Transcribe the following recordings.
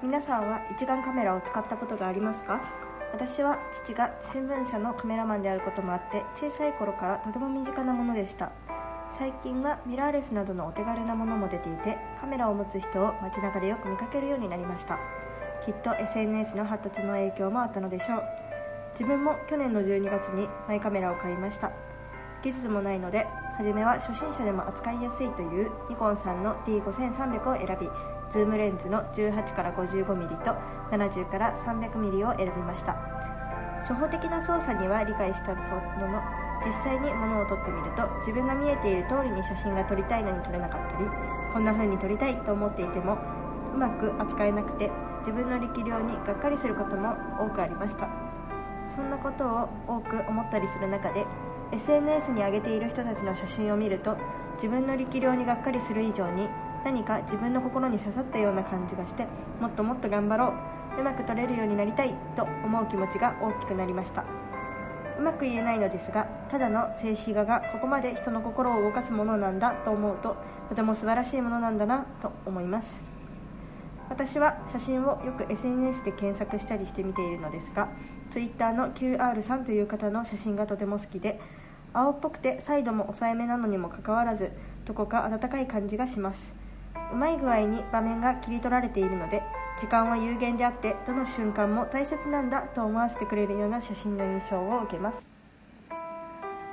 皆さんは一眼カメラを使ったことがありますか？私は父が新聞社のカメラマンであることもあって小さい頃からとても身近なものでした。最近はミラーレスなどのお手軽なものも出ていてカメラを持つ人を街中でよく見かけるようになりました。きっと SNS の発達の影響もあったのでしょう。自分も去年の12月にマイカメラを買いました。技術もないので初めは初心者でも扱いやすいというニコンさんの D5300 を選びズームレンズの18から 55mm と70から 300mm を選びました。初歩的な操作には理解したものの実際に物を撮ってみると自分が見えている通りに写真が撮りたいのに撮れなかったりこんな風に撮りたいと思っていてもうまく扱えなくて自分の力量にがっかりすることも多くありました。そんなことを多く思ったりする中で SNS に上げている人たちの写真を見ると自分の力量にがっかりする以上に何か自分の心に刺さったような感じがしてもっともっと頑張ろううまく撮れるようになりたいと思う気持ちが大きくなりました。うまく言えないのですがただの静止画がここまで人の心を動かすものなんだと思うととても素晴らしいものなんだなと思います。私は写真をよく SNS で検索したりして見ているのですが Twitter の QR さんという方の写真がとても好きで青っぽくてサイドも抑えめなのにもかかわらずどこか温かい感じがします。うまい具合に場面が切り取られているので時間は有限であってどの瞬間も大切なんだと思わせてくれるような写真の印象を受けます。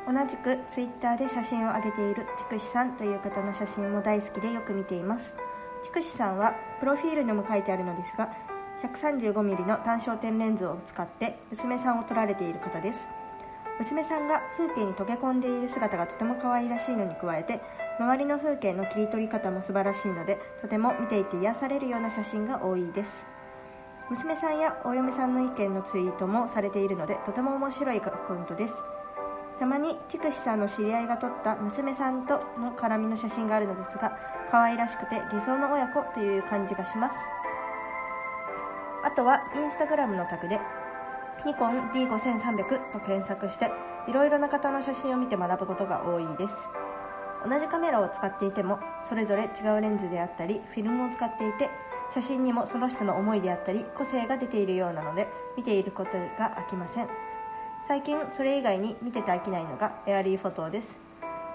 同じく Twitter で写真を上げている筑紫さんという方の写真も大好きでよく見ています。筑紫さんはプロフィールにも書いてあるのですが 135mm の単焦点レンズを使って娘さんを撮られている方です。娘さんが風景に溶け込んでいる姿がとても可愛らしいのに加えて周りの風景の切り取り方も素晴らしいのでとても見ていて癒されるような写真が多いです。娘さんやお嫁さんの意見のツイートもされているのでとても面白いアカウントです。たまに筑紫さんの知り合いが撮った娘さんとの絡みの写真があるのですが可愛らしくて理想の親子という感じがします。あとはインスタグラムのタグでニコン D5300 と検索していろいろな方の写真を見て学ぶことが多いです。同じカメラを使っていてもそれぞれ違うレンズであったりフィルムを使っていて写真にもその人の思いであったり個性が出ているようなので見ていることが飽きません。最近それ以外に見てて飽きないのがエアリーフォトです。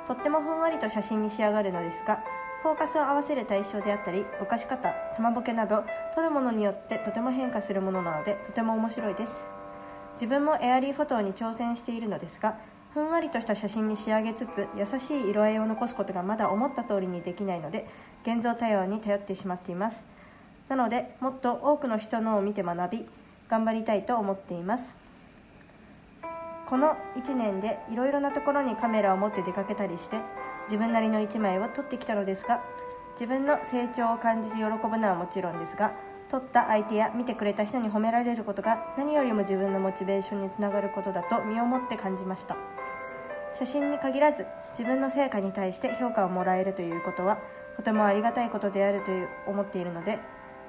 とってもふんわりと写真に仕上がるのですがフォーカスを合わせる対象であったりぼかし方玉ボケなど撮るものによってとても変化するものなのでとても面白いです。自分もエアリーフォトに挑戦しているのですがふんわりとした写真に仕上げつつ優しい色合いを残すことがまだ思った通りにできないので現像対応に頼ってしまっています。なのでもっと多くの人のを見て学び頑張りたいと思っています。この1年でいろいろなところにカメラを持って出かけたりして自分なりの1枚を撮ってきたのですが自分の成長を感じて喜ぶのはもちろんですが撮った相手や見てくれた人に褒められることが何よりも自分のモチベーションにつながることだと身をもって感じました。写真に限らず自分の成果に対して評価をもらえるということはとてもありがたいことであるという思っているので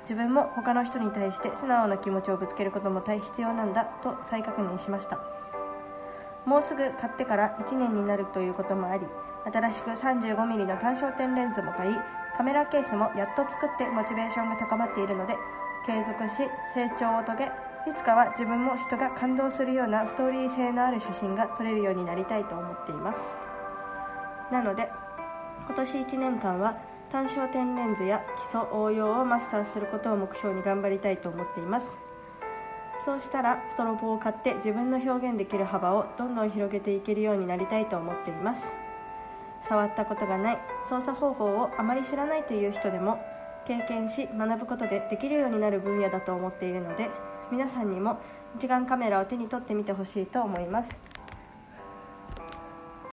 自分も他の人に対して素直な気持ちをぶつけることも大必要なんだと再確認しました。もうすぐ買ってから1年になるということもあり新しく 35mm の単焦点レンズも買いカメラケースもやっと作ってモチベーションが高まっているので継続し成長を遂げいつかは自分も人が感動するようなストーリー性のある写真が撮れるようになりたいと思っています。なので今年1年間は単焦点レンズや基礎応用をマスターすることを目標に頑張りたいと思っています。そうしたらストロボを買って自分の表現できる幅をどんどん広げていけるようになりたいと思っています。触ったことがない操作方法をあまり知らないという人でも経験し学ぶことでできるようになる分野だと思っているので皆さんにも一眼カメラを手に取ってみてほしいと思います。